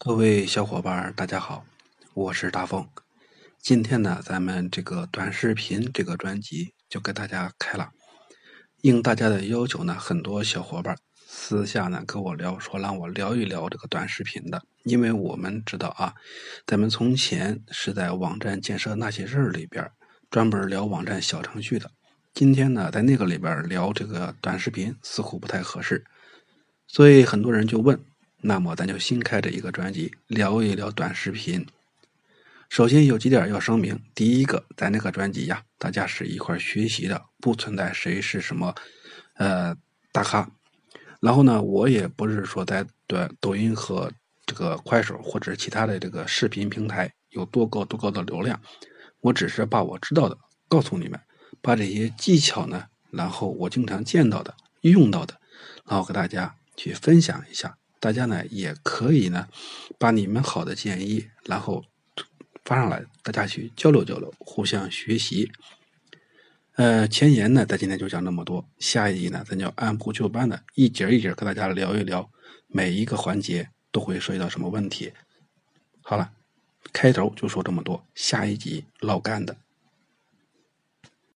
各位小伙伴，大家好，我是大风。今天呢，咱们这个短视频这个专辑就给大家开了。应大家的要求呢，很多小伙伴私下呢跟我聊，说让我聊一聊这个短视频的。因为我们知道啊，咱们从前是在网站建设那些事儿里边专门聊网站小程序的。今天呢，在那个里边聊这个短视频似乎不太合适，所以很多人就问。那么咱就新开这一个专辑，聊一聊短视频。首先有几点要声明：第一个，咱这个专辑呀，大家是一块学习的，不存在谁是什么呃大咖。然后呢，我也不是说在短抖音和这个快手或者其他的这个视频平台有多高多高的流量，我只是把我知道的告诉你们，把这些技巧呢，然后我经常见到的、用到的，然后和大家去分享一下。大家呢也可以呢，把你们好的建议，然后发上来，大家去交流交流，互相学习。呃，前言呢，咱今天就讲这么多，下一集呢，咱就按部就班的，一节一节跟大家聊一聊，每一个环节都会涉及到什么问题。好了，开头就说这么多，下一集老干的。